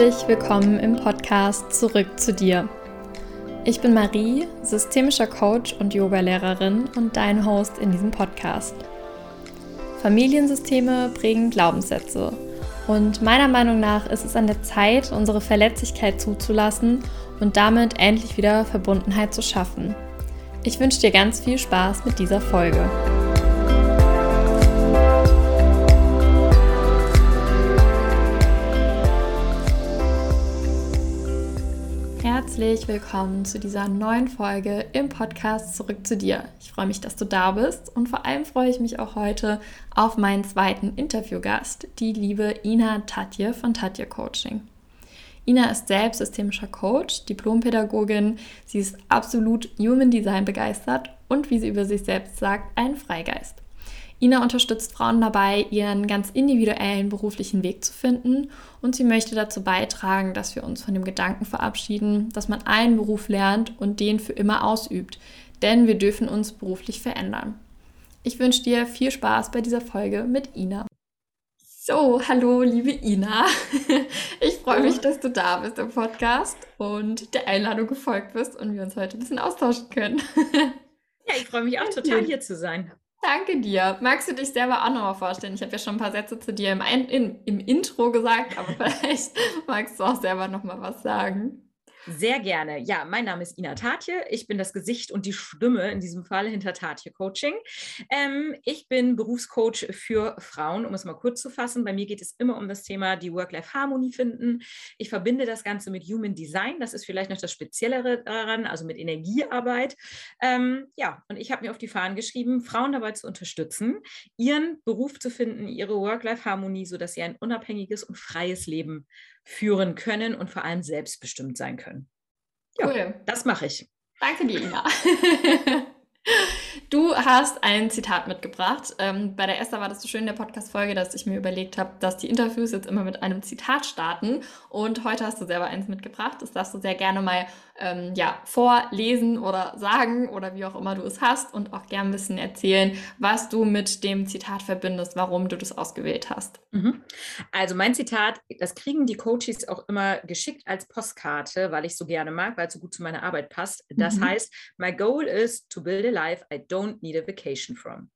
Herzlich willkommen im Podcast Zurück zu dir. Ich bin Marie, systemischer Coach und Yogalehrerin und dein Host in diesem Podcast. Familiensysteme prägen Glaubenssätze und meiner Meinung nach ist es an der Zeit, unsere Verletzlichkeit zuzulassen und damit endlich wieder Verbundenheit zu schaffen. Ich wünsche dir ganz viel Spaß mit dieser Folge. Herzlich willkommen zu dieser neuen Folge im Podcast Zurück zu dir. Ich freue mich, dass du da bist und vor allem freue ich mich auch heute auf meinen zweiten Interviewgast, die liebe Ina Tatje von Tatje Coaching. Ina ist selbst systemischer Coach, Diplompädagogin, sie ist absolut Human Design begeistert und wie sie über sich selbst sagt, ein Freigeist. Ina unterstützt Frauen dabei, ihren ganz individuellen beruflichen Weg zu finden und sie möchte dazu beitragen, dass wir uns von dem Gedanken verabschieden, dass man einen Beruf lernt und den für immer ausübt, denn wir dürfen uns beruflich verändern. Ich wünsche dir viel Spaß bei dieser Folge mit Ina. So, hallo liebe Ina. Ich freue mich, dass du da bist im Podcast und der Einladung gefolgt bist und wir uns heute ein bisschen austauschen können. Ja, ich freue mich auch total hier zu sein. Danke dir. Magst du dich selber auch nochmal vorstellen? Ich habe ja schon ein paar Sätze zu dir im, in, im Intro gesagt, aber vielleicht magst du auch selber nochmal was sagen. Sehr gerne. Ja, mein Name ist Ina Tatje. Ich bin das Gesicht und die Stimme in diesem Fall hinter Tatje Coaching. Ähm, ich bin Berufscoach für Frauen, um es mal kurz zu fassen. Bei mir geht es immer um das Thema die Work-Life-Harmonie finden. Ich verbinde das Ganze mit Human Design. Das ist vielleicht noch das Speziellere daran, also mit Energiearbeit. Ähm, ja, und ich habe mir auf die Fahnen geschrieben, Frauen dabei zu unterstützen, ihren Beruf zu finden, ihre Work-Life-Harmonie, sodass sie ein unabhängiges und freies Leben führen können und vor allem selbstbestimmt sein können. Ja, cool. das mache ich. Danke dir, Ina. Du hast ein Zitat mitgebracht. Ähm, bei der Esther war das so schön in der Podcast-Folge, dass ich mir überlegt habe, dass die Interviews jetzt immer mit einem Zitat starten. Und heute hast du selber eins mitgebracht. Das darfst du sehr gerne mal ähm, ja, vorlesen oder sagen oder wie auch immer du es hast und auch gern ein bisschen erzählen, was du mit dem Zitat verbindest, warum du das ausgewählt hast. Mhm. Also mein Zitat, das kriegen die Coaches auch immer geschickt als Postkarte, weil ich so gerne mag, weil es so gut zu meiner Arbeit passt. Das mhm. heißt, my goal is to build a life I don't need a vacation from.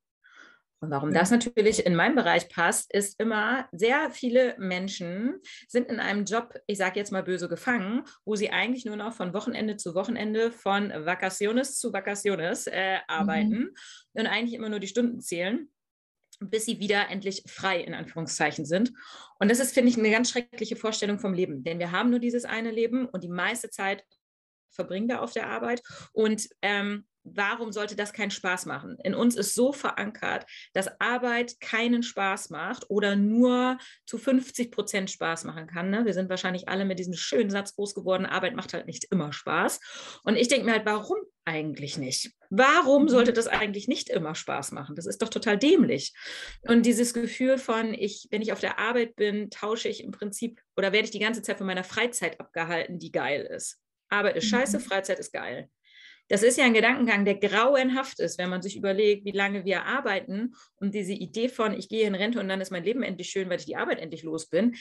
Und warum das natürlich in meinem Bereich passt, ist immer, sehr viele Menschen sind in einem Job, ich sage jetzt mal böse, gefangen, wo sie eigentlich nur noch von Wochenende zu Wochenende, von Vacaciones zu Vacaciones äh, arbeiten mhm. und eigentlich immer nur die Stunden zählen bis sie wieder endlich frei in Anführungszeichen sind. Und das ist, finde ich, eine ganz schreckliche Vorstellung vom Leben, denn wir haben nur dieses eine Leben und die meiste Zeit verbringen wir auf der Arbeit. Und ähm, warum sollte das keinen Spaß machen? In uns ist so verankert, dass Arbeit keinen Spaß macht oder nur zu 50 Prozent Spaß machen kann. Ne? Wir sind wahrscheinlich alle mit diesem schönen Satz groß geworden, Arbeit macht halt nicht immer Spaß. Und ich denke mir halt, warum eigentlich nicht? Warum sollte das eigentlich nicht immer Spaß machen? Das ist doch total dämlich. Und dieses Gefühl von, ich, wenn ich auf der Arbeit bin, tausche ich im Prinzip oder werde ich die ganze Zeit von meiner Freizeit abgehalten, die geil ist. Arbeit ist scheiße, mhm. Freizeit ist geil. Das ist ja ein Gedankengang, der grauenhaft ist, wenn man sich überlegt, wie lange wir arbeiten und diese Idee von, ich gehe in Rente und dann ist mein Leben endlich schön, weil ich die Arbeit endlich los bin.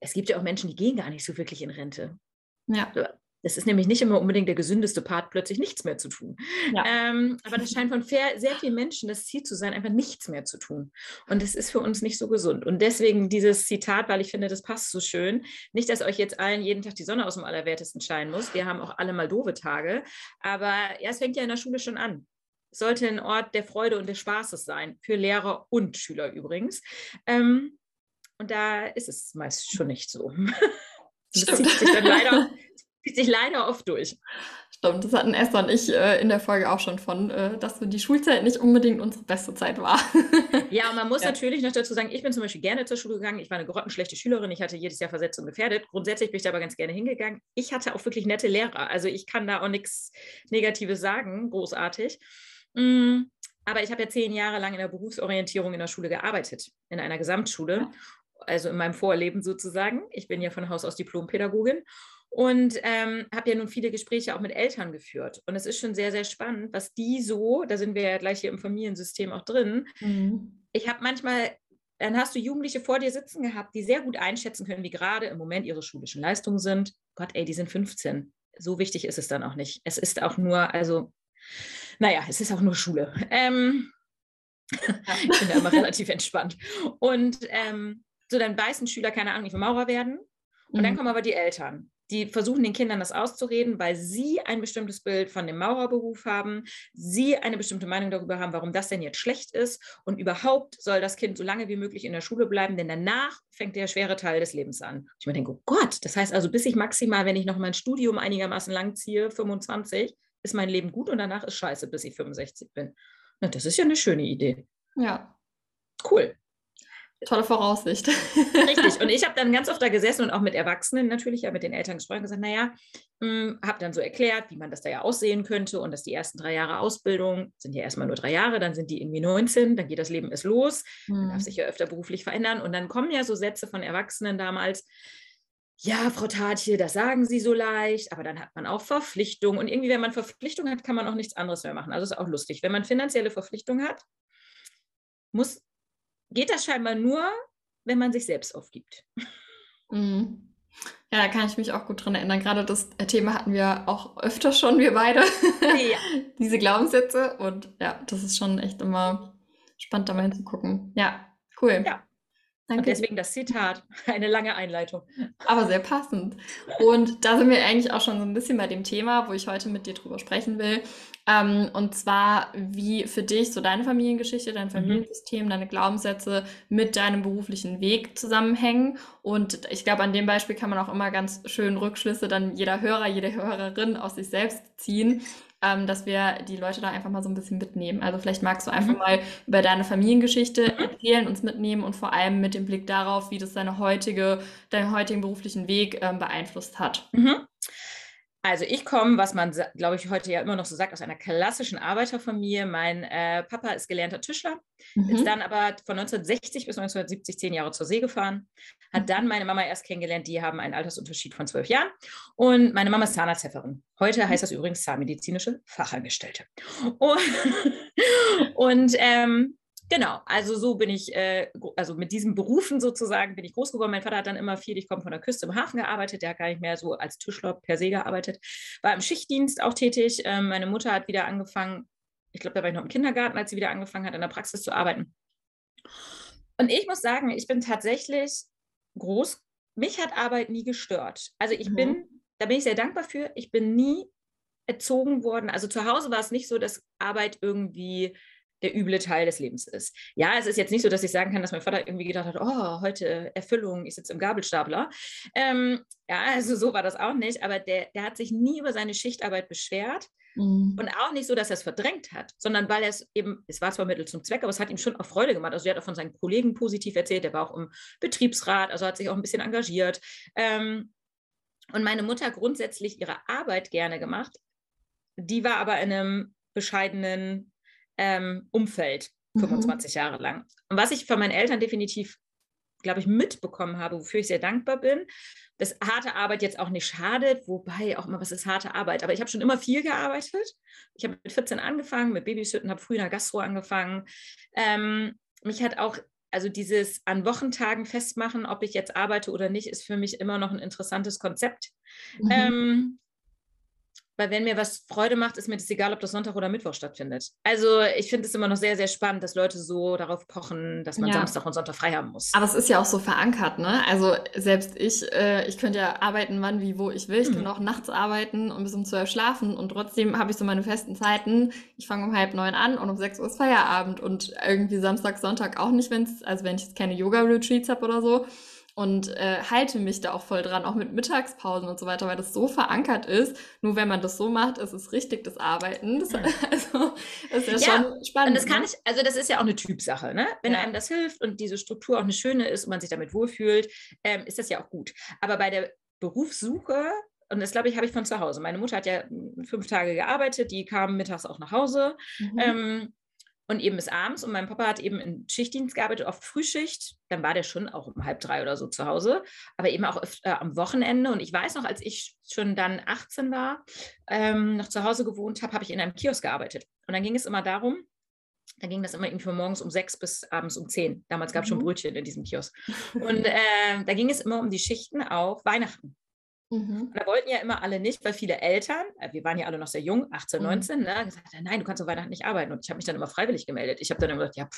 Es gibt ja auch Menschen, die gehen gar nicht so wirklich in Rente. Ja. Das ist nämlich nicht immer unbedingt der gesündeste Part, plötzlich nichts mehr zu tun. Ja. Ähm, aber das scheint von sehr vielen Menschen das Ziel zu sein, einfach nichts mehr zu tun. Und das ist für uns nicht so gesund. Und deswegen dieses Zitat, weil ich finde, das passt so schön. Nicht, dass euch jetzt allen jeden Tag die Sonne aus dem Allerwertesten scheinen muss. Wir haben auch alle mal doofe Tage. Aber ja, es fängt ja in der Schule schon an. Es sollte ein Ort der Freude und des Spaßes sein, für Lehrer und Schüler übrigens. Ähm, und da ist es meist schon nicht so. Das zieht sich dann leider zieht sich leider oft durch. Stimmt, das hatten Esther und ich äh, in der Folge auch schon von, äh, dass die Schulzeit nicht unbedingt unsere beste Zeit war. ja, und man muss ja. natürlich noch dazu sagen, ich bin zum Beispiel gerne zur Schule gegangen. Ich war eine grottenschlechte Schülerin. Ich hatte jedes Jahr Versetzung gefährdet. Grundsätzlich bin ich da aber ganz gerne hingegangen. Ich hatte auch wirklich nette Lehrer. Also ich kann da auch nichts Negatives sagen, großartig. Mm, aber ich habe ja zehn Jahre lang in der Berufsorientierung in der Schule gearbeitet, in einer Gesamtschule. Also in meinem Vorleben sozusagen. Ich bin ja von Haus aus Diplompädagogin und ähm, habe ja nun viele Gespräche auch mit Eltern geführt. Und es ist schon sehr, sehr spannend, was die so, da sind wir ja gleich hier im Familiensystem auch drin. Mhm. Ich habe manchmal dann hast du Jugendliche vor dir sitzen gehabt, die sehr gut einschätzen können, wie gerade im Moment ihre schulischen Leistungen sind. Gott, ey, die sind 15. So wichtig ist es dann auch nicht. Es ist auch nur, also, naja, es ist auch nur Schule. Ähm, ich bin da immer relativ entspannt. Und ähm, so, dann weiß ein Schüler, keine Ahnung, ich will Maurer werden. Und mhm. dann kommen aber die Eltern die versuchen den Kindern das auszureden, weil sie ein bestimmtes Bild von dem Maurerberuf haben, sie eine bestimmte Meinung darüber haben, warum das denn jetzt schlecht ist und überhaupt soll das Kind so lange wie möglich in der Schule bleiben, denn danach fängt der schwere Teil des Lebens an. Ich mir denke, oh Gott, das heißt also, bis ich maximal, wenn ich noch mein Studium einigermaßen lang ziehe, 25, ist mein Leben gut und danach ist scheiße, bis ich 65 bin. Na, das ist ja eine schöne Idee. Ja. Cool. Tolle Voraussicht. Richtig. Und ich habe dann ganz oft da gesessen und auch mit Erwachsenen natürlich, ja mit den Eltern gesprochen und gesagt, naja, hm, habe dann so erklärt, wie man das da ja aussehen könnte und dass die ersten drei Jahre Ausbildung sind ja erstmal nur drei Jahre, dann sind die irgendwie 19, dann geht das Leben erst los, man darf hm. sich ja öfter beruflich verändern und dann kommen ja so Sätze von Erwachsenen damals, ja, Frau Tatje, das sagen Sie so leicht, aber dann hat man auch Verpflichtungen. Und irgendwie, wenn man Verpflichtungen hat, kann man auch nichts anderes mehr machen. Also ist auch lustig. Wenn man finanzielle Verpflichtungen hat, muss geht das scheinbar nur, wenn man sich selbst aufgibt. Mhm. Ja, da kann ich mich auch gut dran erinnern. Gerade das Thema hatten wir auch öfter schon, wir beide. Ja. Diese Glaubenssätze. Und ja, das ist schon echt immer spannend, da mal hinzugucken. Ja, cool. Ja. Danke. Und deswegen das Zitat, eine lange Einleitung. Aber sehr passend. Und da sind wir eigentlich auch schon so ein bisschen bei dem Thema, wo ich heute mit dir drüber sprechen will. Ähm, und zwar, wie für dich so deine Familiengeschichte, dein mhm. Familiensystem, mhm. deine Glaubenssätze mit deinem beruflichen Weg zusammenhängen. Und ich glaube, an dem Beispiel kann man auch immer ganz schön Rückschlüsse dann jeder Hörer, jede Hörerin aus sich selbst ziehen ähm, dass wir die Leute da einfach mal so ein bisschen mitnehmen. Also vielleicht magst du einfach mhm. mal über deine Familiengeschichte mhm. erzählen, uns mitnehmen und vor allem mit dem Blick darauf, wie das deine heutige, deinen heutigen beruflichen Weg ähm, beeinflusst hat. Mhm. Also ich komme, was man, glaube ich, heute ja immer noch so sagt, aus einer klassischen Arbeiterfamilie. Mein äh, Papa ist gelernter Tischler, mhm. ist dann aber von 1960 bis 1970 zehn Jahre zur See gefahren, hat dann meine Mama erst kennengelernt, die haben einen Altersunterschied von zwölf Jahren und meine Mama ist Zahnarzthelferin. Heute heißt das übrigens Zahnmedizinische Fachangestellte. Und, und ähm, Genau, also so bin ich, äh, also mit diesen Berufen sozusagen bin ich groß geworden. Mein Vater hat dann immer viel, ich komme von der Küste im Hafen gearbeitet, der hat gar nicht mehr so als Tischler per se gearbeitet, war im Schichtdienst auch tätig. Ähm, meine Mutter hat wieder angefangen, ich glaube, da war ich noch im Kindergarten, als sie wieder angefangen hat, in der Praxis zu arbeiten. Und ich muss sagen, ich bin tatsächlich groß, mich hat Arbeit nie gestört. Also ich mhm. bin, da bin ich sehr dankbar für, ich bin nie erzogen worden. Also zu Hause war es nicht so, dass Arbeit irgendwie der üble Teil des Lebens ist. Ja, es ist jetzt nicht so, dass ich sagen kann, dass mein Vater irgendwie gedacht hat, oh, heute Erfüllung, ich sitze im Gabelstapler. Ähm, ja, also so war das auch nicht, aber der, der hat sich nie über seine Schichtarbeit beschwert. Mhm. Und auch nicht so, dass er es verdrängt hat, sondern weil er es eben, es war zwar Mittel zum Zweck, aber es hat ihm schon auch Freude gemacht. Also er hat auch von seinen Kollegen positiv erzählt, der war auch im Betriebsrat, also hat sich auch ein bisschen engagiert. Ähm, und meine Mutter grundsätzlich ihre Arbeit gerne gemacht. Die war aber in einem bescheidenen ähm, Umfeld, 25 mhm. Jahre lang. Und was ich von meinen Eltern definitiv, glaube ich, mitbekommen habe, wofür ich sehr dankbar bin, dass harte Arbeit jetzt auch nicht schadet, wobei auch immer, was ist harte Arbeit? Aber ich habe schon immer viel gearbeitet. Ich habe mit 14 angefangen, mit Babysitten, habe früh in der Gastro angefangen. Ähm, mich hat auch also dieses an Wochentagen festmachen, ob ich jetzt arbeite oder nicht, ist für mich immer noch ein interessantes Konzept. Mhm. Ähm, weil wenn mir was Freude macht, ist mir das egal, ob das Sonntag oder Mittwoch stattfindet. Also ich finde es immer noch sehr, sehr spannend, dass Leute so darauf pochen, dass man ja. Samstag und Sonntag frei haben muss. Aber es ist ja auch so verankert, ne? Also selbst ich, äh, ich könnte ja arbeiten, wann, wie, wo ich will. Ich mhm. kann auch nachts arbeiten und bis um zwölf schlafen und trotzdem habe ich so meine festen Zeiten. Ich fange um halb neun an und um sechs Uhr ist Feierabend und irgendwie Samstag, Sonntag auch nicht, wenn es, also wenn ich jetzt keine Yoga-Retreats habe oder so und äh, halte mich da auch voll dran, auch mit Mittagspausen und so weiter, weil das so verankert ist. Nur wenn man das so macht, ist es richtig das Arbeiten. Das, also ist ja, ja, schon spannend. Und das kann ne? ich, also das ist ja auch eine Typsache, ne? Wenn ja. einem das hilft und diese Struktur auch eine schöne ist und man sich damit wohlfühlt, ähm, ist das ja auch gut. Aber bei der Berufssuche und das glaube ich, habe ich von zu Hause. Meine Mutter hat ja fünf Tage gearbeitet, die kam mittags auch nach Hause. Mhm. Ähm, und eben bis abends. Und mein Papa hat eben in Schichtdienst gearbeitet, oft Frühschicht. Dann war der schon auch um halb drei oder so zu Hause, aber eben auch öfter, äh, am Wochenende. Und ich weiß noch, als ich schon dann 18 war, ähm, noch zu Hause gewohnt habe, habe ich in einem Kiosk gearbeitet. Und dann ging es immer darum, da ging das immer irgendwie von morgens um sechs bis abends um zehn. Damals gab es mhm. schon Brötchen in diesem Kiosk. Und äh, da ging es immer um die Schichten auf Weihnachten. Mhm. da wollten ja immer alle nicht, weil viele Eltern, äh, wir waren ja alle noch sehr jung, 18, 19, mhm. ne, gesagt haben, nein, du kannst auf Weihnachten nicht arbeiten. Und ich habe mich dann immer freiwillig gemeldet. Ich habe dann immer gesagt, ja,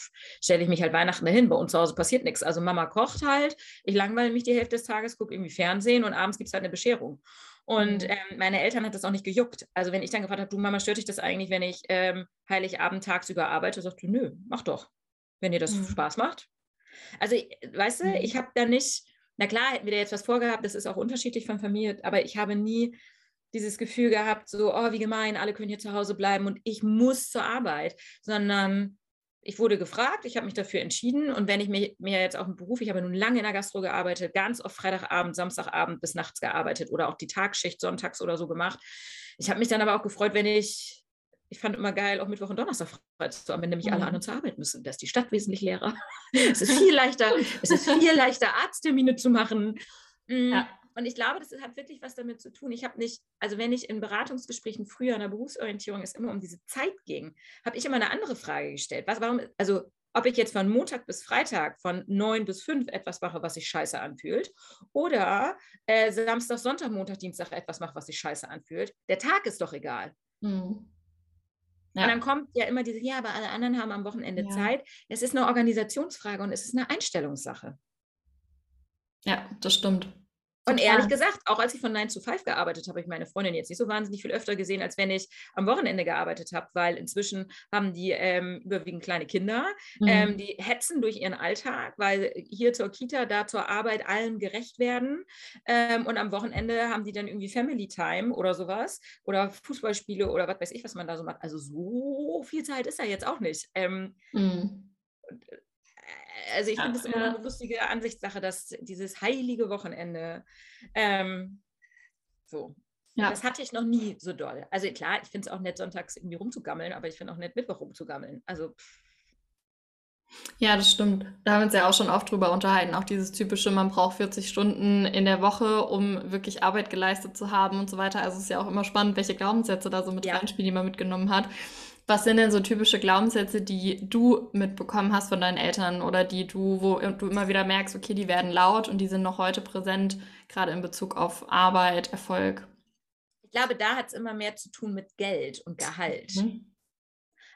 stelle ich mich halt Weihnachten dahin, bei uns zu Hause passiert nichts. Also Mama kocht halt, ich langweile mich die Hälfte des Tages, gucke irgendwie Fernsehen und abends gibt es halt eine Bescherung. Und mhm. ähm, meine Eltern hat das auch nicht gejuckt. Also wenn ich dann gefragt habe, du Mama, stört dich das eigentlich, wenn ich ähm, Heiligabend tagsüber arbeite? Sagt du, nö, mach doch, wenn dir das mhm. Spaß macht. Also, weißt du, mhm. ich habe da nicht, na klar, hätten wir da jetzt was vorgehabt, das ist auch unterschiedlich von Familie, aber ich habe nie dieses Gefühl gehabt, so, oh, wie gemein, alle können hier zu Hause bleiben und ich muss zur Arbeit, sondern ich wurde gefragt, ich habe mich dafür entschieden und wenn ich mir, mir jetzt auch im Beruf, ich habe nun lange in der Gastro gearbeitet, ganz oft Freitagabend, Samstagabend bis nachts gearbeitet oder auch die Tagschicht sonntags oder so gemacht. Ich habe mich dann aber auch gefreut, wenn ich ich fand immer geil, auch Mittwoch und Donnerstag frei zu haben, wenn nämlich mhm. alle anderen zur Arbeit müssen. Da ist die Stadt wesentlich leerer. es ist viel leichter, es ist viel leichter, Arzttermine zu machen. Mm, ja. Und ich glaube, das hat wirklich was damit zu tun. Ich habe nicht, also wenn ich in Beratungsgesprächen früher in der Berufsorientierung es immer um diese Zeit ging, habe ich immer eine andere Frage gestellt. Was, warum, also ob ich jetzt von Montag bis Freitag von neun bis fünf etwas mache, was sich scheiße anfühlt, oder äh, Samstag, Sonntag, Montag, Dienstag etwas mache, was sich scheiße anfühlt. Der Tag ist doch egal. Mhm. Ja. Und dann kommt ja immer diese, ja, aber alle anderen haben am Wochenende ja. Zeit. Es ist eine Organisationsfrage und es ist eine Einstellungssache. Ja, das stimmt. Und ehrlich gesagt, auch als ich von 9 zu 5 gearbeitet habe, habe ich meine Freundin jetzt nicht so wahnsinnig viel öfter gesehen, als wenn ich am Wochenende gearbeitet habe, weil inzwischen haben die ähm, überwiegend kleine Kinder, mhm. ähm, die hetzen durch ihren Alltag, weil hier zur Kita, da zur Arbeit allem gerecht werden. Ähm, und am Wochenende haben die dann irgendwie Family Time oder sowas oder Fußballspiele oder was weiß ich, was man da so macht. Also so viel Zeit ist da jetzt auch nicht. Ähm, mhm also ich finde es immer eine lustige Ansichtssache, dass dieses heilige Wochenende ähm, so. Ja. Das hatte ich noch nie so doll. Also klar, ich finde es auch nett, sonntags irgendwie rumzugammeln, aber ich finde auch nett, Mittwoch rumzugammeln. Also ja, das stimmt. Da haben wir uns ja auch schon oft drüber unterhalten. Auch dieses typische, man braucht 40 Stunden in der Woche, um wirklich Arbeit geleistet zu haben und so weiter. Also es ist ja auch immer spannend, welche Glaubenssätze da so mit ja. reinspielen, die man mitgenommen hat. Was sind denn so typische Glaubenssätze, die du mitbekommen hast von deinen Eltern oder die du, wo du immer wieder merkst, okay, die werden laut und die sind noch heute präsent, gerade in Bezug auf Arbeit, Erfolg? Ich glaube, da hat es immer mehr zu tun mit Geld und Gehalt. Mhm.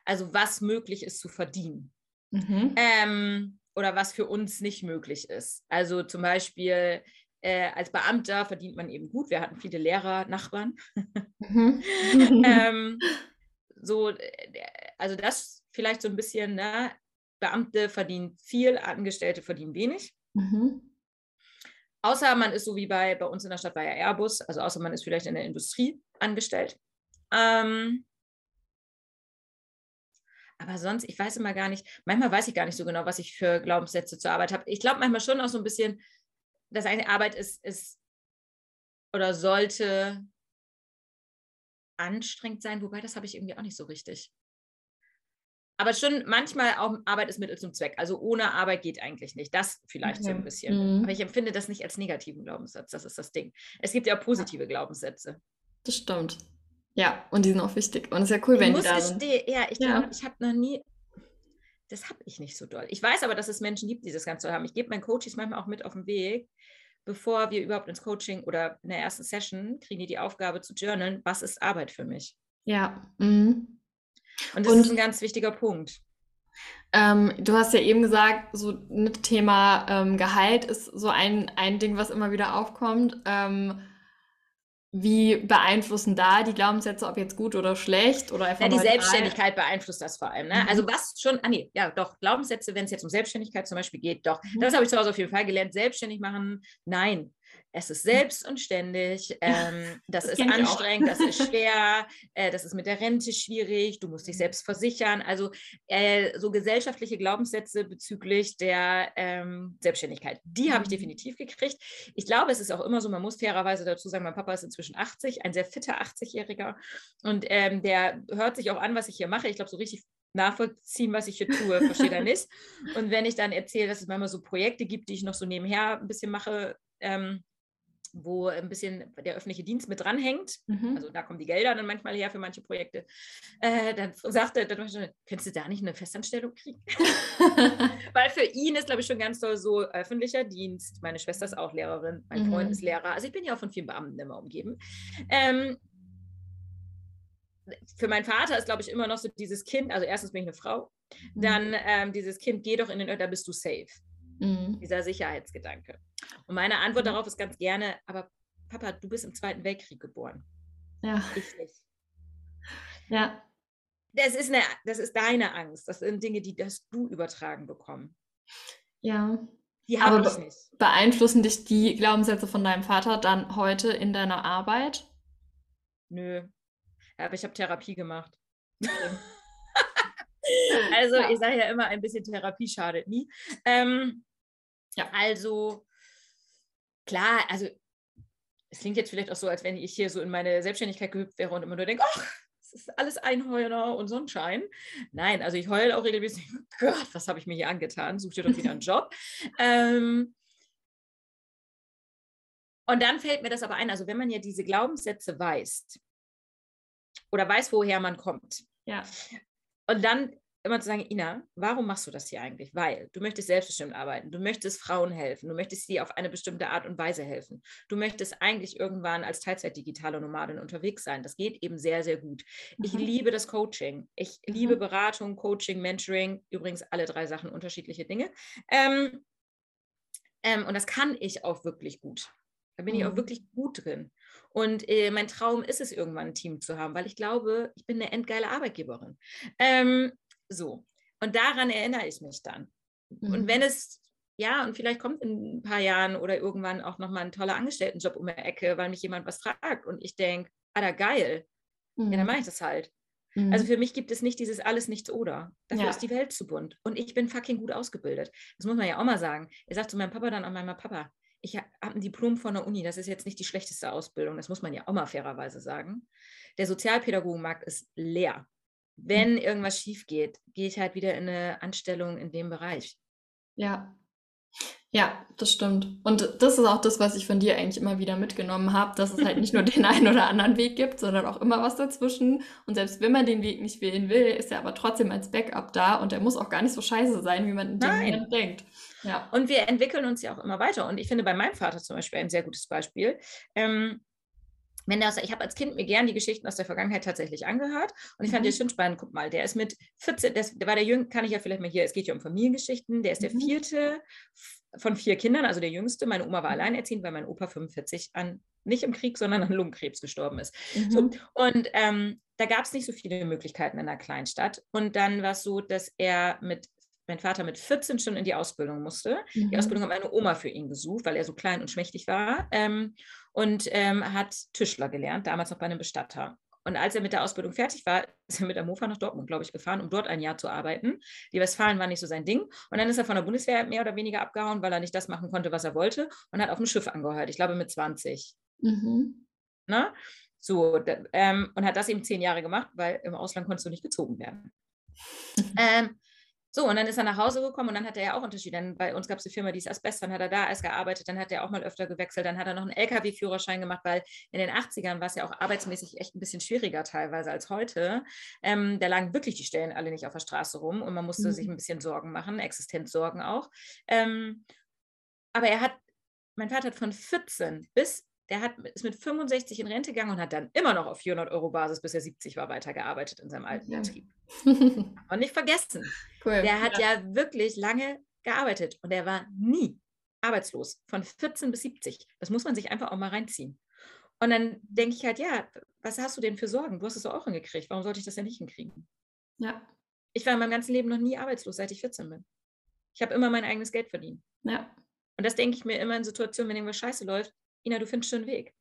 Also was möglich ist zu verdienen. Mhm. Ähm, oder was für uns nicht möglich ist. Also zum Beispiel äh, als Beamter verdient man eben gut. Wir hatten viele Lehrer, Nachbarn. Mhm. ähm, so, äh, also das vielleicht so ein bisschen, ne? Beamte verdienen viel, Angestellte verdienen wenig. Mhm. Außer man ist so wie bei, bei uns in der Stadt bei Airbus, also außer man ist vielleicht in der Industrie angestellt. Ähm, aber sonst, ich weiß immer gar nicht, manchmal weiß ich gar nicht so genau, was ich für Glaubenssätze zur Arbeit habe. Ich glaube manchmal schon auch so ein bisschen, dass eine Arbeit ist, ist oder sollte anstrengend sein, wobei das habe ich irgendwie auch nicht so richtig. Aber schon manchmal auch Arbeit ist Mittel zum Zweck. Also ohne Arbeit geht eigentlich nicht. Das vielleicht okay. so ein bisschen. Mhm. Aber ich empfinde das nicht als negativen Glaubenssatz. Das ist das Ding. Es gibt ja auch positive ja. Glaubenssätze. Das stimmt. Ja, und die sind auch wichtig. Und es ist ja cool, ich wenn die da sind. Ja, ich ja. glaube, ich habe noch nie. Das habe ich nicht so doll. Ich weiß aber, dass es Menschen gibt, die das Ganze haben. Ich gebe meinen Coaches manchmal auch mit auf den Weg, bevor wir überhaupt ins Coaching oder in der ersten Session kriegen die die Aufgabe zu journalen, was ist Arbeit für mich? Ja. Mhm. Und das Und, ist ein ganz wichtiger Punkt. Ähm, du hast ja eben gesagt, so ein Thema ähm, Gehalt ist so ein, ein Ding, was immer wieder aufkommt. Ähm, wie beeinflussen da die Glaubenssätze, ob jetzt gut oder schlecht oder einfach Ja, die Selbstständigkeit beeinflusst das vor allem. Ne? Mhm. Also was schon, ah nee, ja doch, Glaubenssätze, wenn es jetzt um Selbstständigkeit zum Beispiel geht, doch. Mhm. Das habe ich zu Hause auf jeden Fall gelernt. Selbstständig machen, nein. Es ist selbst und ständig, ähm, das, das, ist anstrengend, das ist schwer, äh, das ist mit der Rente schwierig, du musst dich selbst versichern. Also äh, so gesellschaftliche Glaubenssätze bezüglich der ähm, Selbstständigkeit, die habe ich mhm. definitiv gekriegt. Ich glaube, es ist auch immer so, man muss fairerweise dazu sagen, mein Papa ist inzwischen 80, ein sehr fitter 80-Jähriger und ähm, der hört sich auch an, was ich hier mache. Ich glaube, so richtig nachvollziehen, was ich hier tue, versteht er nicht. Und wenn ich dann erzähle, dass es manchmal so Projekte gibt, die ich noch so nebenher ein bisschen mache, ähm, wo ein bisschen der öffentliche Dienst mit dranhängt. Mhm. Also da kommen die Gelder dann manchmal her für manche Projekte. Äh, dann sagte er, könntest du da nicht eine Festanstellung kriegen? Weil für ihn ist, glaube ich, schon ganz toll so öffentlicher Dienst. Meine Schwester ist auch Lehrerin, mein mhm. Freund ist Lehrer. Also ich bin ja auch von vielen Beamten immer umgeben. Ähm, für meinen Vater ist, glaube ich, immer noch so dieses Kind, also erstens bin ich eine Frau, mhm. dann ähm, dieses Kind, geh doch in den Ort, da bist du safe. Mhm. Dieser Sicherheitsgedanke. Und meine Antwort mhm. darauf ist ganz gerne, aber Papa, du bist im Zweiten Weltkrieg geboren. Ja. Ich nicht. Ja. Das ist, eine, das ist deine Angst. Das sind Dinge, die hast du übertragen bekommen. Ja. Die habe ich nicht. Beeinflussen dich die Glaubenssätze von deinem Vater dann heute in deiner Arbeit? Nö. Aber ich habe Therapie gemacht. also, ja. ich sage ja immer, ein bisschen Therapie schadet nie. Ähm, ja. Also, klar, also es klingt jetzt vielleicht auch so, als wenn ich hier so in meine Selbstständigkeit gehüpft wäre und immer nur denke, ach, es ist alles Einheuler und Sonnenschein. Nein, also ich heule auch regelmäßig, oh Gott, was habe ich mir hier angetan? Such dir doch wieder einen Job. ähm, und dann fällt mir das aber ein, also wenn man ja diese Glaubenssätze weiß oder weiß, woher man kommt. Ja. Und dann immer zu sagen, Ina, warum machst du das hier eigentlich? Weil du möchtest selbstbestimmt arbeiten, du möchtest Frauen helfen, du möchtest sie auf eine bestimmte Art und Weise helfen. Du möchtest eigentlich irgendwann als Teilzeit-digitale Nomadin unterwegs sein. Das geht eben sehr, sehr gut. Mhm. Ich liebe das Coaching. Ich mhm. liebe Beratung, Coaching, Mentoring. Übrigens alle drei Sachen unterschiedliche Dinge. Ähm, ähm, und das kann ich auch wirklich gut. Da bin mhm. ich auch mhm. wirklich gut drin. Und äh, mein Traum ist es, irgendwann ein Team zu haben, weil ich glaube, ich bin eine endgeile Arbeitgeberin. Ähm, so. Und daran erinnere ich mich dann. Mhm. Und wenn es, ja, und vielleicht kommt in ein paar Jahren oder irgendwann auch nochmal ein toller Angestelltenjob um die Ecke, weil mich jemand was fragt und ich denke, ah, da geil. Mhm. Ja, dann mache ich das halt. Also mhm. Also für mich gibt es nicht dieses alles, nichts oder. Dafür ja. ist die Welt zu bunt. Und ich bin fucking gut ausgebildet. Das muss man ja auch mal sagen. Er sagt zu meinem Papa dann auch einmal, Papa, ich habe ein Diplom von der Uni, das ist jetzt nicht die schlechteste Ausbildung, das muss man ja auch mal fairerweise sagen. Der Sozialpädagogenmarkt ist leer wenn irgendwas schief geht, gehe ich halt wieder in eine Anstellung in dem Bereich. Ja. Ja, das stimmt. Und das ist auch das, was ich von dir eigentlich immer wieder mitgenommen habe, dass es halt nicht nur den einen oder anderen Weg gibt, sondern auch immer was dazwischen. Und selbst wenn man den Weg nicht wählen will, ist er aber trotzdem als Backup da und er muss auch gar nicht so scheiße sein, wie man in dem Moment denkt. Ja. Und wir entwickeln uns ja auch immer weiter. Und ich finde bei meinem Vater zum Beispiel ein sehr gutes Beispiel. Ähm, wenn das, ich habe als Kind mir gern die Geschichten aus der Vergangenheit tatsächlich angehört und ich fand mhm. die schon spannend. Guck mal, der ist mit 14, das, der war der Jüngste, kann ich ja vielleicht mal hier, es geht ja um Familiengeschichten, der ist der mhm. vierte von vier Kindern, also der jüngste. Meine Oma war mhm. alleinerziehend, weil mein Opa 45 an, nicht im Krieg, sondern an Lungenkrebs gestorben ist. Mhm. So, und ähm, da gab es nicht so viele Möglichkeiten in einer Kleinstadt. Und dann war es so, dass er mit mein Vater mit 14 schon in die Ausbildung musste. Mhm. Die Ausbildung hat meine Oma für ihn gesucht, weil er so klein und schmächtig war. Ähm, und ähm, hat Tischler gelernt, damals noch bei einem Bestatter. Und als er mit der Ausbildung fertig war, ist er mit der Mofa nach Dortmund, glaube ich, gefahren, um dort ein Jahr zu arbeiten. Die Westfalen war nicht so sein Ding. Und dann ist er von der Bundeswehr mehr oder weniger abgehauen, weil er nicht das machen konnte, was er wollte und hat auf dem Schiff angehört. Ich glaube mit 20. Mhm. Na? So, ähm, und hat das eben zehn Jahre gemacht, weil im Ausland konntest du nicht gezogen werden. ähm, so, und dann ist er nach Hause gekommen und dann hat er ja auch Unterschiede. Dann bei uns gab es eine Firma, die ist Asbest, dann hat er da erst gearbeitet, dann hat er auch mal öfter gewechselt, dann hat er noch einen LKW-Führerschein gemacht, weil in den 80ern war es ja auch arbeitsmäßig echt ein bisschen schwieriger teilweise als heute. Ähm, da lagen wirklich die Stellen alle nicht auf der Straße rum und man musste mhm. sich ein bisschen Sorgen machen, Existenzsorgen auch. Ähm, aber er hat, mein Vater hat von 14 bis der hat, ist mit 65 in Rente gegangen und hat dann immer noch auf 400 Euro Basis, bis er 70 war, weitergearbeitet in seinem alten Betrieb. Und nicht vergessen. Cool. Der hat ja. ja wirklich lange gearbeitet und er war nie arbeitslos, von 14 bis 70. Das muss man sich einfach auch mal reinziehen. Und dann denke ich halt, ja, was hast du denn für Sorgen? Du hast es doch auch hingekriegt. Warum sollte ich das ja nicht hinkriegen? Ja. Ich war in meinem ganzen Leben noch nie arbeitslos, seit ich 14 bin. Ich habe immer mein eigenes Geld verdient. Ja. Und das denke ich mir immer in Situationen, wenn irgendwas scheiße läuft. Ina, du findest schon einen Weg.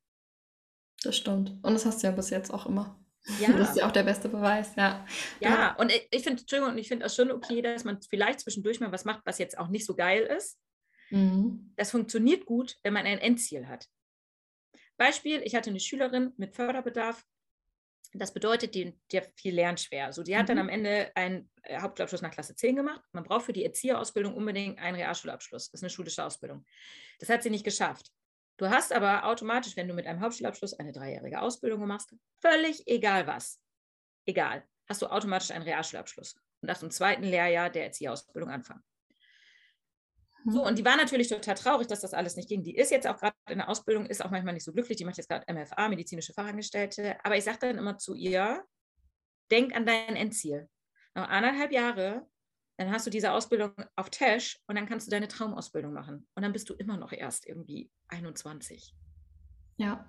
Das stimmt. Und das hast du ja bis jetzt auch immer. Ja. Das ist ja auch der beste Beweis, ja. Ja, und ich, ich finde, Entschuldigung, und ich finde auch schon okay, dass man vielleicht zwischendurch mal was macht, was jetzt auch nicht so geil ist. Mhm. Das funktioniert gut, wenn man ein Endziel hat. Beispiel, ich hatte eine Schülerin mit Förderbedarf. Das bedeutet, die, hat viel lernt schwer. So, die hat mhm. dann am Ende einen äh, Hauptschulabschluss nach Klasse 10 gemacht. Man braucht für die Erzieherausbildung unbedingt einen Realschulabschluss. Das ist eine schulische Ausbildung. Das hat sie nicht geschafft. Du hast aber automatisch, wenn du mit einem Hauptschulabschluss eine dreijährige Ausbildung machst, völlig egal was, egal, hast du automatisch einen Realschulabschluss und darfst im zweiten Lehrjahr der Erzieherausbildung anfangen. So, mhm. und die war natürlich total traurig, dass das alles nicht ging. Die ist jetzt auch gerade in der Ausbildung, ist auch manchmal nicht so glücklich. Die macht jetzt gerade MFA, medizinische Fachangestellte. Aber ich sage dann immer zu ihr, denk an dein Endziel. Noch anderthalb Jahre, dann hast du diese Ausbildung auf Tash und dann kannst du deine Traumausbildung machen. Und dann bist du immer noch erst irgendwie 21. Ja.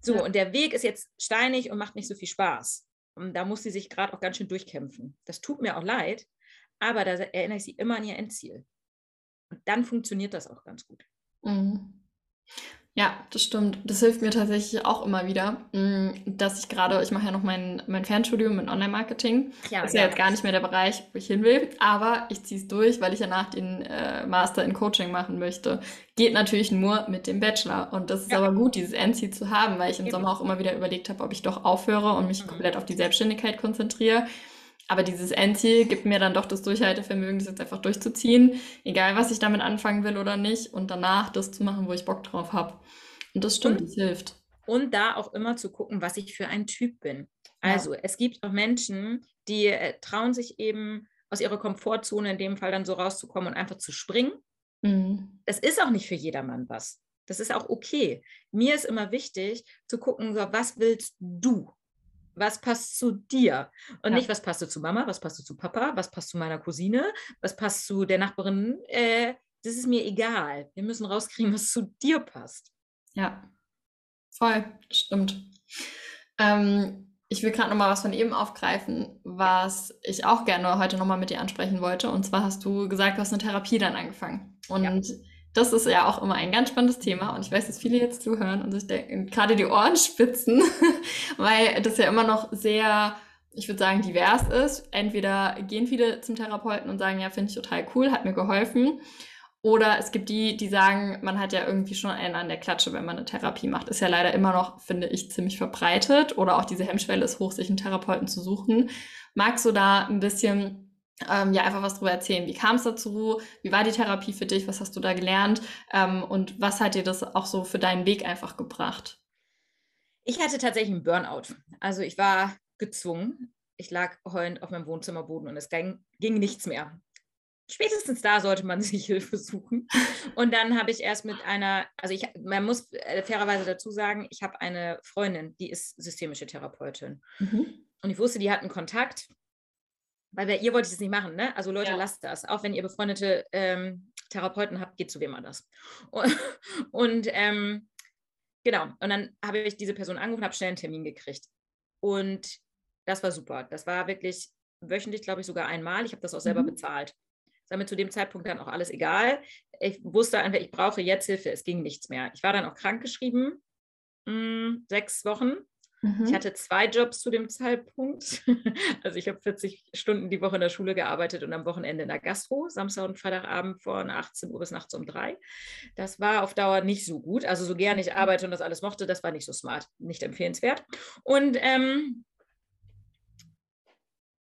So, ja. und der Weg ist jetzt steinig und macht nicht so viel Spaß. Und da muss sie sich gerade auch ganz schön durchkämpfen. Das tut mir auch leid, aber da erinnere ich sie immer an ihr Endziel. Und dann funktioniert das auch ganz gut. Mhm. Ja, das stimmt. Das hilft mir tatsächlich auch immer wieder, mm, dass ich gerade, ich mache ja noch mein, mein Fernstudium in Online-Marketing. Ja, das ist ja, ja jetzt gar nicht mehr der Bereich, wo ich hin will, aber ich ziehe es durch, weil ich ja nach den äh, Master in Coaching machen möchte. Geht natürlich nur mit dem Bachelor. Und das ist ja. aber gut, dieses Endziel zu haben, weil ich im Eben. Sommer auch immer wieder überlegt habe, ob ich doch aufhöre und mich mhm. komplett auf die Selbstständigkeit konzentriere. Aber dieses Endziel gibt mir dann doch das Durchhaltevermögen, das jetzt einfach durchzuziehen, egal was ich damit anfangen will oder nicht, und danach das zu machen, wo ich Bock drauf habe. Und das stimmt, und, das hilft. Und da auch immer zu gucken, was ich für ein Typ bin. Also ja. es gibt auch Menschen, die äh, trauen sich eben aus ihrer Komfortzone in dem Fall dann so rauszukommen und einfach zu springen. Mhm. Das ist auch nicht für jedermann was. Das ist auch okay. Mir ist immer wichtig zu gucken, so, was willst du? Was passt zu dir und ja. nicht, was passt du zu Mama, was passt du zu Papa, was passt zu meiner Cousine, was passt zu der Nachbarin. Äh, das ist mir egal. Wir müssen rauskriegen, was zu dir passt. Ja, voll, stimmt. Ähm, ich will gerade nochmal was von eben aufgreifen, was ich auch gerne heute nochmal mit dir ansprechen wollte. Und zwar hast du gesagt, du hast eine Therapie dann angefangen. Und ja das ist ja auch immer ein ganz spannendes Thema und ich weiß, dass viele jetzt zuhören und sich denken, gerade die Ohren spitzen, weil das ja immer noch sehr, ich würde sagen, divers ist. Entweder gehen viele zum Therapeuten und sagen, ja, finde ich total cool, hat mir geholfen. Oder es gibt die, die sagen, man hat ja irgendwie schon einen an der Klatsche, wenn man eine Therapie macht. Ist ja leider immer noch, finde ich, ziemlich verbreitet. Oder auch diese Hemmschwelle ist hoch, sich einen Therapeuten zu suchen. Magst du da ein bisschen ähm, ja einfach was darüber erzählen. Wie kam es dazu? Wie war die Therapie für dich? Was hast du da gelernt? Ähm, und was hat dir das auch so für deinen Weg einfach gebracht? Ich hatte tatsächlich einen Burnout. Also ich war gezwungen. Ich lag heulend auf meinem Wohnzimmerboden und es ging, ging nichts mehr. Spätestens da sollte man sich Hilfe suchen. Und dann habe ich erst mit einer, also ich, man muss äh, fairerweise dazu sagen, ich habe eine Freundin, die ist systemische Therapeutin. Mhm. Und ich wusste, die hatten Kontakt weil bei ihr wollte ich das nicht machen, ne? Also Leute, ja. lasst das. Auch wenn ihr befreundete ähm, Therapeuten habt, geht zu wem anders. Und, und ähm, genau, und dann habe ich diese Person angerufen, habe schnell einen Termin gekriegt. Und das war super. Das war wirklich wöchentlich, glaube ich, sogar einmal. Ich habe das auch selber mhm. bezahlt. Das war mir zu dem Zeitpunkt dann auch alles egal. Ich wusste einfach, ich brauche jetzt Hilfe. Es ging nichts mehr. Ich war dann auch krankgeschrieben, mh, hm, sechs Wochen Mhm. Ich hatte zwei Jobs zu dem Zeitpunkt. Also ich habe 40 Stunden die Woche in der Schule gearbeitet und am Wochenende in der Gastro, Samstag und Freitagabend von 18 Uhr bis nachts um drei. Das war auf Dauer nicht so gut. Also so gerne ich mhm. arbeite und das alles mochte, das war nicht so smart, nicht empfehlenswert. Und ähm,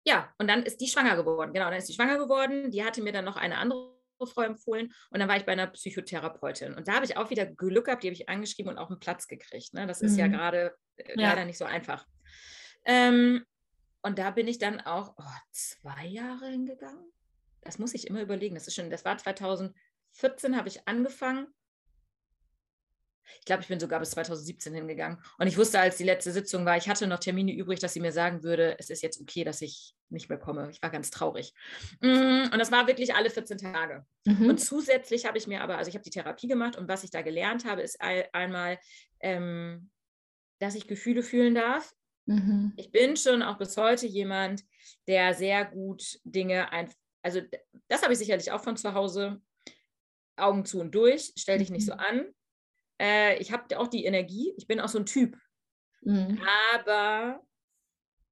ja, und dann ist die schwanger geworden. Genau, dann ist die schwanger geworden. Die hatte mir dann noch eine andere Frau empfohlen und dann war ich bei einer Psychotherapeutin. Und da habe ich auch wieder Glück gehabt, die habe ich angeschrieben und auch einen Platz gekriegt. Ne? Das ist mhm. ja gerade äh, ja. leider nicht so einfach. Ähm, und da bin ich dann auch oh, zwei Jahre hingegangen. Das muss ich immer überlegen. Das ist schon, das war 2014 habe ich angefangen ich glaube, ich bin sogar bis 2017 hingegangen. Und ich wusste, als die letzte Sitzung war, ich hatte noch Termine übrig, dass sie mir sagen würde, es ist jetzt okay, dass ich nicht mehr komme. Ich war ganz traurig. Mm, und das war wirklich alle 14 Tage. Mhm. Und zusätzlich habe ich mir aber, also ich habe die Therapie gemacht und was ich da gelernt habe, ist einmal, ähm, dass ich Gefühle fühlen darf. Mhm. Ich bin schon auch bis heute jemand, der sehr gut Dinge einfach, also das habe ich sicherlich auch von zu Hause, Augen zu und durch, stell dich nicht so mhm. an, äh, ich habe auch die Energie, ich bin auch so ein Typ. Mhm. Aber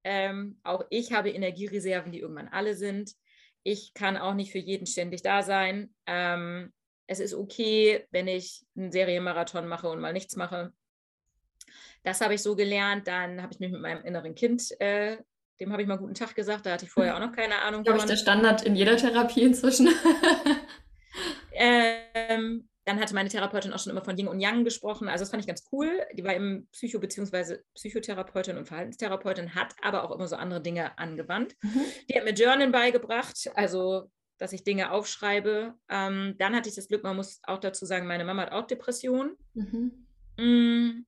ähm, auch ich habe Energiereserven, die irgendwann alle sind. Ich kann auch nicht für jeden ständig da sein. Ähm, es ist okay, wenn ich einen Serienmarathon mache und mal nichts mache. Das habe ich so gelernt. Dann habe ich mich mit meinem inneren Kind, äh, dem habe ich mal guten Tag gesagt. Da hatte ich vorher auch noch keine Ahnung. Glaube ich, der Standard in jeder Therapie inzwischen. ähm, dann hatte meine Therapeutin auch schon immer von Yin und Yang gesprochen. Also das fand ich ganz cool. Die war eben Psycho- bzw. Psychotherapeutin und Verhaltenstherapeutin, hat aber auch immer so andere Dinge angewandt. Mhm. Die hat mir Journal beigebracht, also dass ich Dinge aufschreibe. Ähm, dann hatte ich das Glück, man muss auch dazu sagen, meine Mama hat auch Depressionen. Mhm.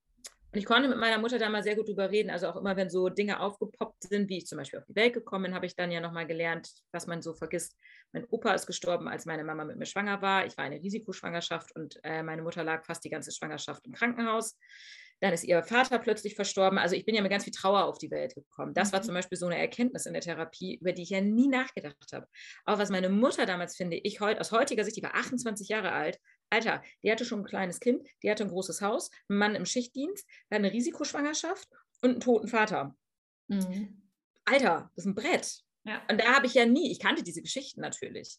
Und ich konnte mit meiner Mutter da mal sehr gut drüber reden. Also auch immer, wenn so Dinge aufgepoppt sind, wie ich zum Beispiel auf die Welt gekommen bin, habe ich dann ja nochmal gelernt, was man so vergisst. Mein Opa ist gestorben, als meine Mama mit mir schwanger war. Ich war eine Risikoschwangerschaft und äh, meine Mutter lag fast die ganze Schwangerschaft im Krankenhaus. Dann ist ihr Vater plötzlich verstorben. Also ich bin ja mit ganz viel Trauer auf die Welt gekommen. Das war mhm. zum Beispiel so eine Erkenntnis in der Therapie, über die ich ja nie nachgedacht habe. Auch was meine Mutter damals finde, ich heute aus heutiger Sicht, die war 28 Jahre alt, Alter, die hatte schon ein kleines Kind, die hatte ein großes Haus, einen Mann im Schichtdienst, eine Risikoschwangerschaft und einen toten Vater. Mhm. Alter, das ist ein Brett. Ja. Und da habe ich ja nie, ich kannte diese Geschichten natürlich.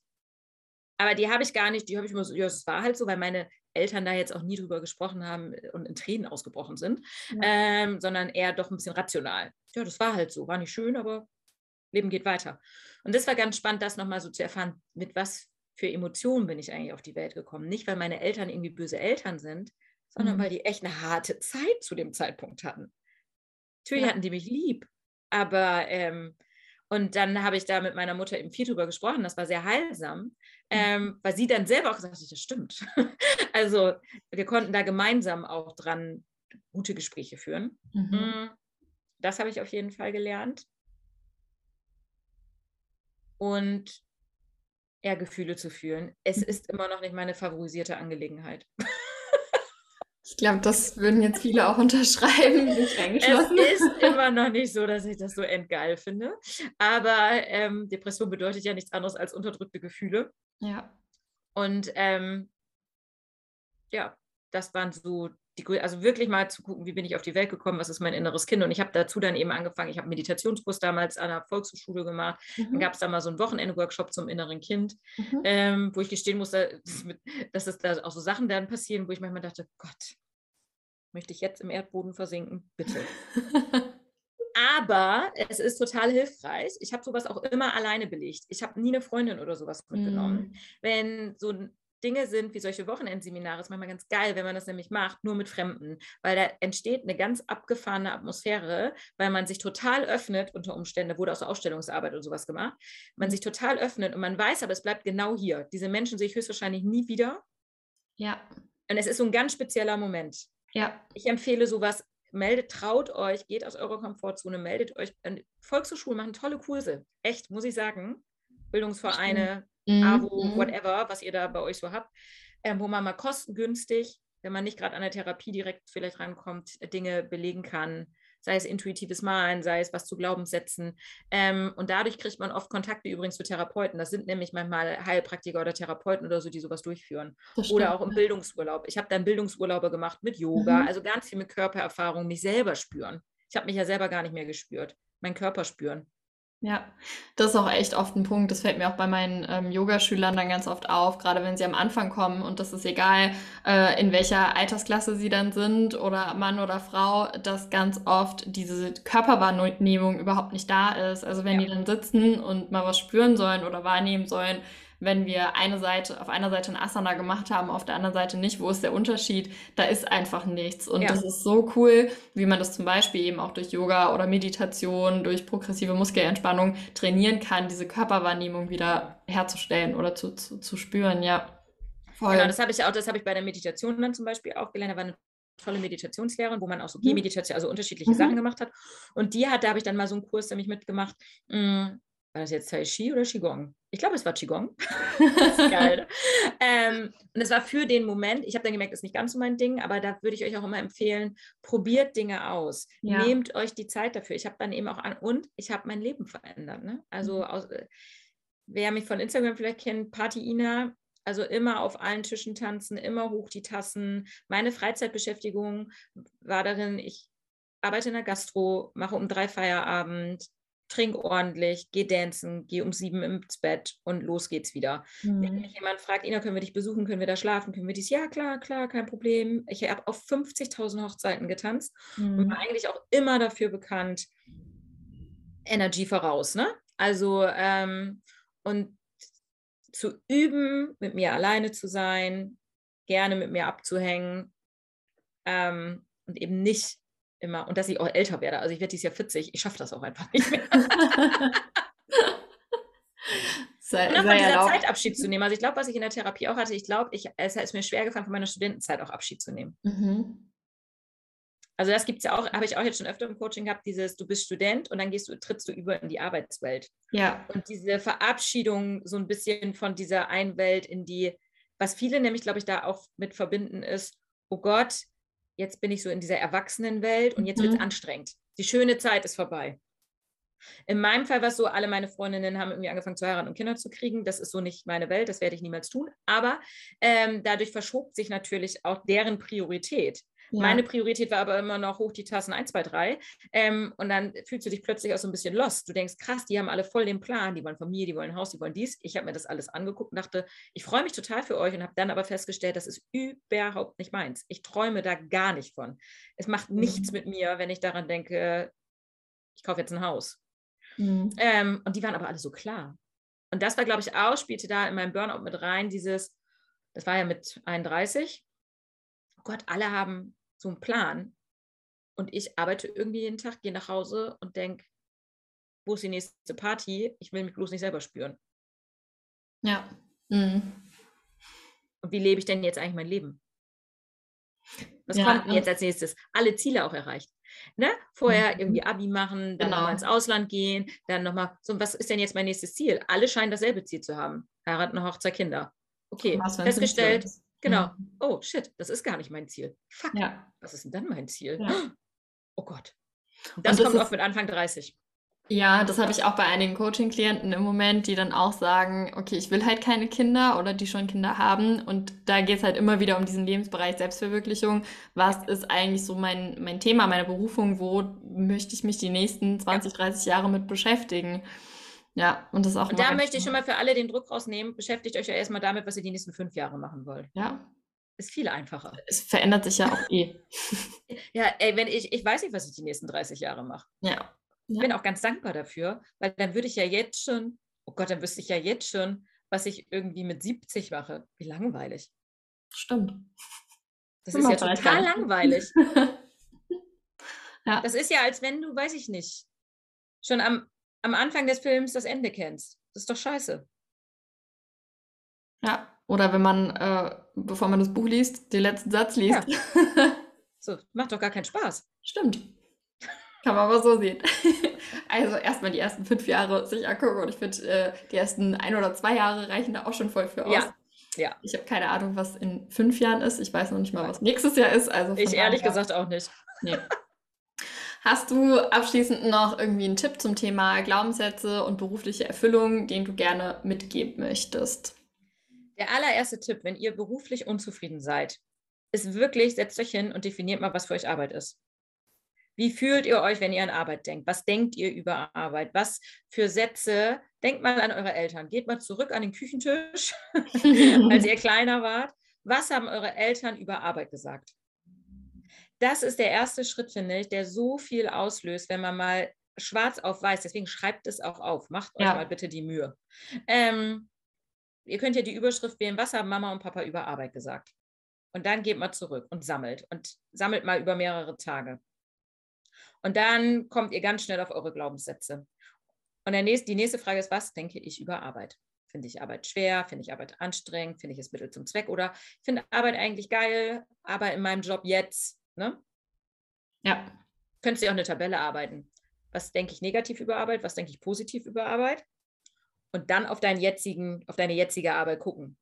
Aber die habe ich gar nicht, die habe ich immer so, ja, es war halt so, weil meine Eltern da jetzt auch nie drüber gesprochen haben und in Tränen ausgebrochen sind, ja. ähm, sondern eher doch ein bisschen rational. Ja, das war halt so, war nicht schön, aber Leben geht weiter. Und das war ganz spannend, das nochmal so zu erfahren, mit was für Emotionen bin ich eigentlich auf die Welt gekommen. Nicht, weil meine Eltern irgendwie böse Eltern sind, sondern mhm. weil die echt eine harte Zeit zu dem Zeitpunkt hatten. Natürlich ja. hatten die mich lieb, aber ähm, und dann habe ich da mit meiner Mutter eben viel drüber gesprochen, das war sehr heilsam, mhm. ähm, weil sie dann selber auch gesagt hat, das stimmt. also wir konnten da gemeinsam auch dran gute Gespräche führen. Mhm. Mm, das habe ich auf jeden Fall gelernt. Und eher Gefühle zu fühlen. Es mhm. ist immer noch nicht meine favorisierte Angelegenheit. Ich glaube, das würden jetzt viele auch unterschreiben. Es ist immer noch nicht so, dass ich das so endgeil finde. Aber ähm, Depression bedeutet ja nichts anderes als unterdrückte Gefühle. Ja. Und ähm, ja, das waren so die, also wirklich mal zu gucken, wie bin ich auf die Welt gekommen, was ist mein inneres Kind. Und ich habe dazu dann eben angefangen, ich habe Meditationskurs damals an der Volkshochschule gemacht. Mhm. Dann gab es da mal so einen Wochenende-Workshop zum inneren Kind, mhm. ähm, wo ich gestehen musste, dass es da auch so Sachen dann passieren, wo ich manchmal dachte, Gott, möchte ich jetzt im Erdboden versinken? Bitte. Aber es ist total hilfreich. Ich habe sowas auch immer alleine belegt. Ich habe nie eine Freundin oder sowas mitgenommen. Mm. Wenn so Dinge sind wie solche Wochenendseminare, ist manchmal ganz geil, wenn man das nämlich macht, nur mit Fremden, weil da entsteht eine ganz abgefahrene Atmosphäre, weil man sich total öffnet, unter Umständen, wurde auch so Ausstellungsarbeit und sowas gemacht, man sich total öffnet und man weiß, aber es bleibt genau hier. Diese Menschen sehe ich höchstwahrscheinlich nie wieder. Ja. Und es ist so ein ganz spezieller Moment. Ja. Ich empfehle sowas, meldet, traut euch, geht aus eurer Komfortzone, meldet euch. Volkshochschulen machen tolle Kurse. Echt, muss ich sagen. Bildungsvereine, mhm. AWO, mhm. whatever, was ihr da bei euch so habt, ähm, wo man mal kostengünstig, wenn man nicht gerade an der Therapie direkt vielleicht rankommt, Dinge belegen kann, sei es intuitives Malen, sei es was zu Glaubenssätzen. Ähm, und dadurch kriegt man oft Kontakte übrigens zu Therapeuten. Das sind nämlich manchmal Heilpraktiker oder Therapeuten oder so, die sowas durchführen. oder auch im Bildungsurlaub. Ich habe dann Bildungsurlaube gemacht mit Yoga, mhm. also ganz viel mit Körpererfahrung, mich selber spüren. Ich habe mich ja selber gar nicht mehr gespürt. Mein Körper spüren. Ja, das ist auch echt oft ein Punkt. Das fällt mir auch bei meinen ähm, Yogaschülern dann ganz oft auf, gerade wenn sie am Anfang kommen und das ist egal, äh, in welcher Altersklasse sie dann sind oder Mann oder Frau, dass ganz oft diese Körperwahrnehmung überhaupt nicht da ist. Also wenn ja. die dann sitzen und mal was spüren sollen oder wahrnehmen sollen, wenn wir eine Seite, auf einer Seite ein Asana gemacht haben, auf der anderen Seite nicht, wo ist der Unterschied? Da ist einfach nichts. Und ja. das ist so cool, wie man das zum Beispiel eben auch durch Yoga oder Meditation, durch progressive Muskelentspannung trainieren kann, diese Körperwahrnehmung wieder herzustellen oder zu, zu, zu spüren, ja. Voll. Genau, das habe ich auch, das habe ich bei der Meditation dann zum Beispiel auch gelernt. Da war eine tolle Meditationslehrerin, wo man auch so mhm. Gehmeditation, also unterschiedliche mhm. Sachen gemacht hat. Und die hat, da habe ich dann mal so einen Kurs nämlich mitgemacht, mh, mm, war das jetzt Tai Chi oder Qigong? Ich glaube, es war Qigong. das ist geil. Ähm, und es war für den Moment, ich habe dann gemerkt, das ist nicht ganz so mein Ding, aber da würde ich euch auch immer empfehlen, probiert Dinge aus. Ja. Nehmt euch die Zeit dafür. Ich habe dann eben auch an, und ich habe mein Leben verändert. Ne? Also, mhm. aus, äh, wer mich von Instagram vielleicht kennt, Party Ina, also immer auf allen Tischen tanzen, immer hoch die Tassen. Meine Freizeitbeschäftigung war darin, ich arbeite in der Gastro, mache um drei Feierabend, trink ordentlich, geh dancen, geh um sieben ins Bett und los geht's wieder. Mhm. Wenn mich jemand fragt, Ina, können wir dich besuchen, können wir da schlafen, können wir dies? Ja, klar, klar, kein Problem. Ich habe auf 50.000 Hochzeiten getanzt mhm. und war eigentlich auch immer dafür bekannt, Energy voraus, ne? Also, ähm, und zu üben, mit mir alleine zu sein, gerne mit mir abzuhängen ähm, und eben nicht immer, und dass ich auch älter werde. Also ich werde dieses Jahr 40, ich schaffe das auch einfach nicht mehr. sei, und auch von dieser. Zeit Abschied zu nehmen. Also ich glaube, was ich in der Therapie auch hatte, ich glaube, ich, es ist mir schwer gefallen, von meiner Studentenzeit auch Abschied zu nehmen. Mhm. Also das gibt es ja auch, habe ich auch jetzt schon öfter im Coaching gehabt, dieses, du bist Student und dann gehst du, trittst du über in die Arbeitswelt. Ja. Und diese Verabschiedung so ein bisschen von dieser einen Welt in die, was viele nämlich, glaube ich, da auch mit verbinden ist, oh Gott, jetzt bin ich so in dieser Erwachsenenwelt und jetzt mhm. wird es anstrengend. Die schöne Zeit ist vorbei. In meinem Fall war es so, alle meine Freundinnen haben irgendwie angefangen zu heiraten und Kinder zu kriegen. Das ist so nicht meine Welt, das werde ich niemals tun. Aber ähm, dadurch verschob sich natürlich auch deren Priorität. Ja. Meine Priorität war aber immer noch hoch die Tassen 1, 2, 3. Ähm, und dann fühlst du dich plötzlich auch so ein bisschen lost. Du denkst, krass, die haben alle voll den Plan. Die wollen Familie, die wollen ein Haus, die wollen dies. Ich habe mir das alles angeguckt und dachte, ich freue mich total für euch und habe dann aber festgestellt, das ist überhaupt nicht meins. Ich träume da gar nicht von. Es macht mhm. nichts mit mir, wenn ich daran denke, ich kaufe jetzt ein Haus. Mhm. Ähm, und die waren aber alle so klar. Und das war, glaube ich, auch, spielte da in meinem Burnout mit rein, dieses, das war ja mit 31, Gott, alle haben so einen Plan. Und ich arbeite irgendwie jeden Tag, gehe nach Hause und denke, wo ist die nächste Party? Ich will mich bloß nicht selber spüren. Ja. Mhm. Und wie lebe ich denn jetzt eigentlich mein Leben? Was ja, kommt jetzt als nächstes? Alle Ziele auch erreicht. Ne? Vorher mhm. irgendwie Abi machen, dann genau. nochmal ins Ausland gehen, dann nochmal, so, was ist denn jetzt mein nächstes Ziel? Alle scheinen dasselbe Ziel zu haben. Heiraten, Hochzeit, Kinder. Okay, festgestellt, Genau. Mhm. Oh, shit, das ist gar nicht mein Ziel. Fuck. Ja. Was ist denn dann mein Ziel? Ja. Oh Gott. Das, das kommt oft mit Anfang 30. Ja, das habe ich auch bei einigen Coaching-Klienten im Moment, die dann auch sagen, okay, ich will halt keine Kinder oder die schon Kinder haben. Und da geht es halt immer wieder um diesen Lebensbereich Selbstverwirklichung. Was ist eigentlich so mein, mein Thema, meine Berufung? Wo möchte ich mich die nächsten 20, 30 Jahre mit beschäftigen? Ja, und das ist auch. Und da möchte ich schon mal für alle den Druck rausnehmen. Beschäftigt euch ja erstmal damit, was ihr die nächsten fünf Jahre machen wollt. Ja. Ist viel einfacher. Es verändert sich ja auch eh. ja, ey, wenn ich, ich weiß nicht, was ich die nächsten 30 Jahre mache. Ja. Ich bin auch ganz dankbar dafür, weil dann würde ich ja jetzt schon, oh Gott, dann wüsste ich ja jetzt schon, was ich irgendwie mit 70 mache. Wie langweilig. Stimmt. Das ist ja total langweilig. ja. Das ist ja, als wenn du, weiß ich nicht, schon am am Anfang des Films das Ende kennst. Das ist doch scheiße. Ja, oder wenn man, äh, bevor man das Buch liest, den letzten Satz liest. Ja. So, macht doch gar keinen Spaß. Stimmt. Kann man aber so sehen. Also erstmal die ersten fünf Jahre sich angucken und ich finde, äh, die ersten ein oder zwei Jahre reichen da auch schon voll für aus. Ja. ja. Ich habe keine Ahnung, was in fünf Jahren ist. Ich weiß noch nicht mal, was nächstes Jahr ist. Also ich ehrlich gesagt auch nicht. Nee. Hast du abschließend noch irgendwie einen Tipp zum Thema Glaubenssätze und berufliche Erfüllung, den du gerne mitgeben möchtest? Der allererste Tipp, wenn ihr beruflich unzufrieden seid, ist wirklich, setzt euch hin und definiert mal, was für euch Arbeit ist. Wie fühlt ihr euch, wenn ihr an Arbeit denkt? Was denkt ihr über Arbeit? Was für Sätze? Denkt mal an eure Eltern. Geht mal zurück an den Küchentisch, als ihr kleiner wart. Was haben eure Eltern über Arbeit gesagt? Das ist der erste Schritt, finde ich, der so viel auslöst, wenn man mal schwarz auf weiß, deswegen schreibt es auch auf, macht euch ja. mal bitte die Mühe. Ähm, ihr könnt ja die Überschrift wählen, was haben Mama und Papa über Arbeit gesagt? Und dann geht mal zurück und sammelt und sammelt mal über mehrere Tage. Und dann kommt ihr ganz schnell auf eure Glaubenssätze. Und nächste, die nächste Frage ist, was denke ich über Arbeit? Finde ich Arbeit schwer? Finde ich Arbeit anstrengend? Finde ich es Mittel zum Zweck? Oder finde Arbeit eigentlich geil, aber in meinem Job jetzt Ne? Ja. Könntest du auch eine Tabelle arbeiten. Was denke ich negativ über Arbeit? Was denke ich positiv über Arbeit? Und dann auf, deinen jetzigen, auf deine jetzige Arbeit gucken.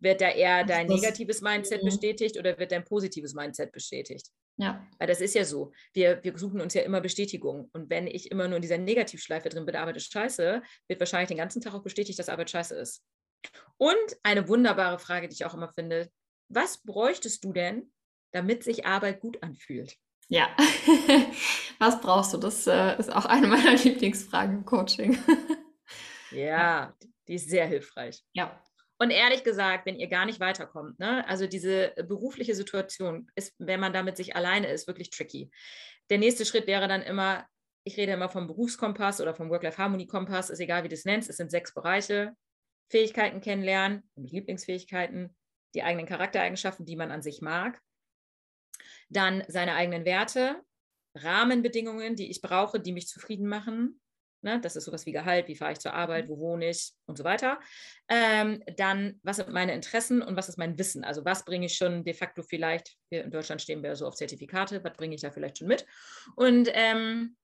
Wird da eher dein negatives Mindset bestätigt oder wird dein positives Mindset bestätigt? Ja. Weil das ist ja so. Wir, wir suchen uns ja immer Bestätigung. Und wenn ich immer nur in dieser Negativschleife drin bin, Arbeit ist scheiße, wird wahrscheinlich den ganzen Tag auch bestätigt, dass Arbeit scheiße ist. Und eine wunderbare Frage, die ich auch immer finde: Was bräuchtest du denn, damit sich Arbeit gut anfühlt? Ja, was brauchst du? Das äh, ist auch eine meiner Lieblingsfragen im Coaching. ja, die ist sehr hilfreich. Ja. Und ehrlich gesagt, wenn ihr gar nicht weiterkommt, ne, also diese berufliche Situation ist, wenn man damit sich alleine ist, wirklich tricky. Der nächste Schritt wäre dann immer, ich rede immer vom Berufskompass oder vom Work-Life-Harmony-Kompass, ist egal, wie du es nennst, es sind sechs Bereiche. Fähigkeiten kennenlernen, nämlich Lieblingsfähigkeiten, die eigenen Charaktereigenschaften, die man an sich mag. Dann seine eigenen Werte, Rahmenbedingungen, die ich brauche, die mich zufrieden machen. Ne, das ist sowas wie Gehalt, wie fahre ich zur Arbeit, wo wohne ich und so weiter. Ähm, dann, was sind meine Interessen und was ist mein Wissen? Also was bringe ich schon de facto vielleicht, hier in Deutschland stehen wir so auf Zertifikate, was bringe ich da vielleicht schon mit? Und ähm,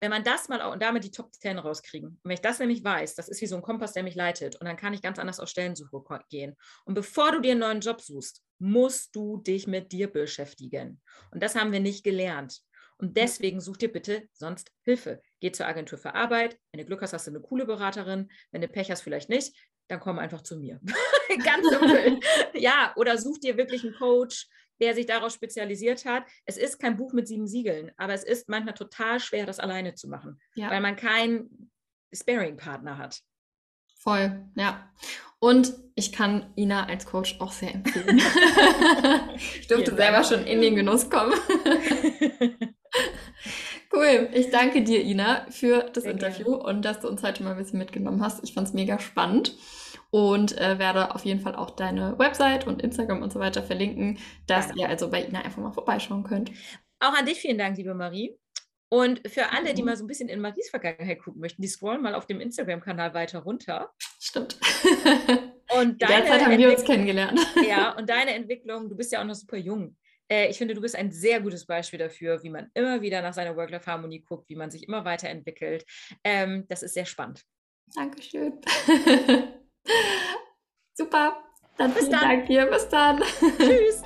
wenn man das mal auch und damit die Top 10 rauskriegen. Und wenn ich das nämlich weiß, das ist wie so ein Kompass, der mich leitet und dann kann ich ganz anders auf Stellensuche gehen. Und bevor du dir einen neuen Job suchst, musst du dich mit dir beschäftigen. Und das haben wir nicht gelernt. Und deswegen such dir bitte sonst Hilfe. Geh zur Agentur für Arbeit. Wenn du Glück hast, hast du eine coole Beraterin. Wenn du Pech hast, vielleicht nicht, dann komm einfach zu mir. Ganz simpel. ja, oder such dir wirklich einen Coach, der sich darauf spezialisiert hat. Es ist kein Buch mit sieben Siegeln, aber es ist manchmal total schwer, das alleine zu machen, ja. weil man keinen Sparing-Partner hat. Voll, ja. Und ich kann Ina als Coach auch sehr empfehlen. ich durfte selber schon in den Genuss kommen. cool. Ich danke dir, Ina, für das sehr Interview gerne. und dass du uns heute mal ein bisschen mitgenommen hast. Ich fand es mega spannend und äh, werde auf jeden Fall auch deine Website und Instagram und so weiter verlinken, dass ja. ihr also bei Ina einfach mal vorbeischauen könnt. Auch an dich vielen Dank, liebe Marie. Und für alle, die mhm. mal so ein bisschen in Maries Vergangenheit gucken möchten, die scrollen mal auf dem Instagram-Kanal weiter runter. Stimmt. Und deine Derzeit haben wir uns kennengelernt. Ja, und deine Entwicklung, du bist ja auch noch super jung. Äh, ich finde, du bist ein sehr gutes Beispiel dafür, wie man immer wieder nach seiner Work-Life-Harmonie guckt, wie man sich immer weiterentwickelt. Ähm, das ist sehr spannend. Dankeschön. Super. Dann bis dann. Dank dir. Bis dann. Tschüss.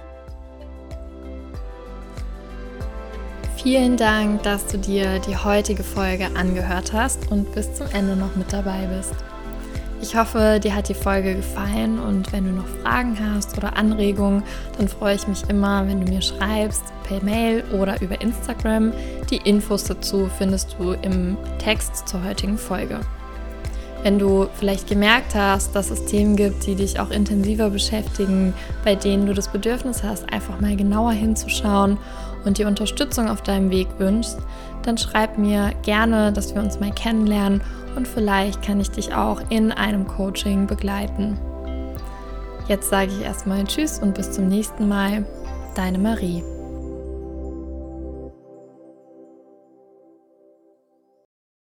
Vielen Dank, dass du dir die heutige Folge angehört hast und bis zum Ende noch mit dabei bist. Ich hoffe, dir hat die Folge gefallen und wenn du noch Fragen hast oder Anregungen, dann freue ich mich immer, wenn du mir schreibst, per Mail oder über Instagram. Die Infos dazu findest du im Text zur heutigen Folge. Wenn du vielleicht gemerkt hast, dass es Themen gibt, die dich auch intensiver beschäftigen, bei denen du das Bedürfnis hast, einfach mal genauer hinzuschauen und die Unterstützung auf deinem Weg wünschst, dann schreib mir gerne, dass wir uns mal kennenlernen und vielleicht kann ich dich auch in einem Coaching begleiten. Jetzt sage ich erstmal Tschüss und bis zum nächsten Mal. Deine Marie.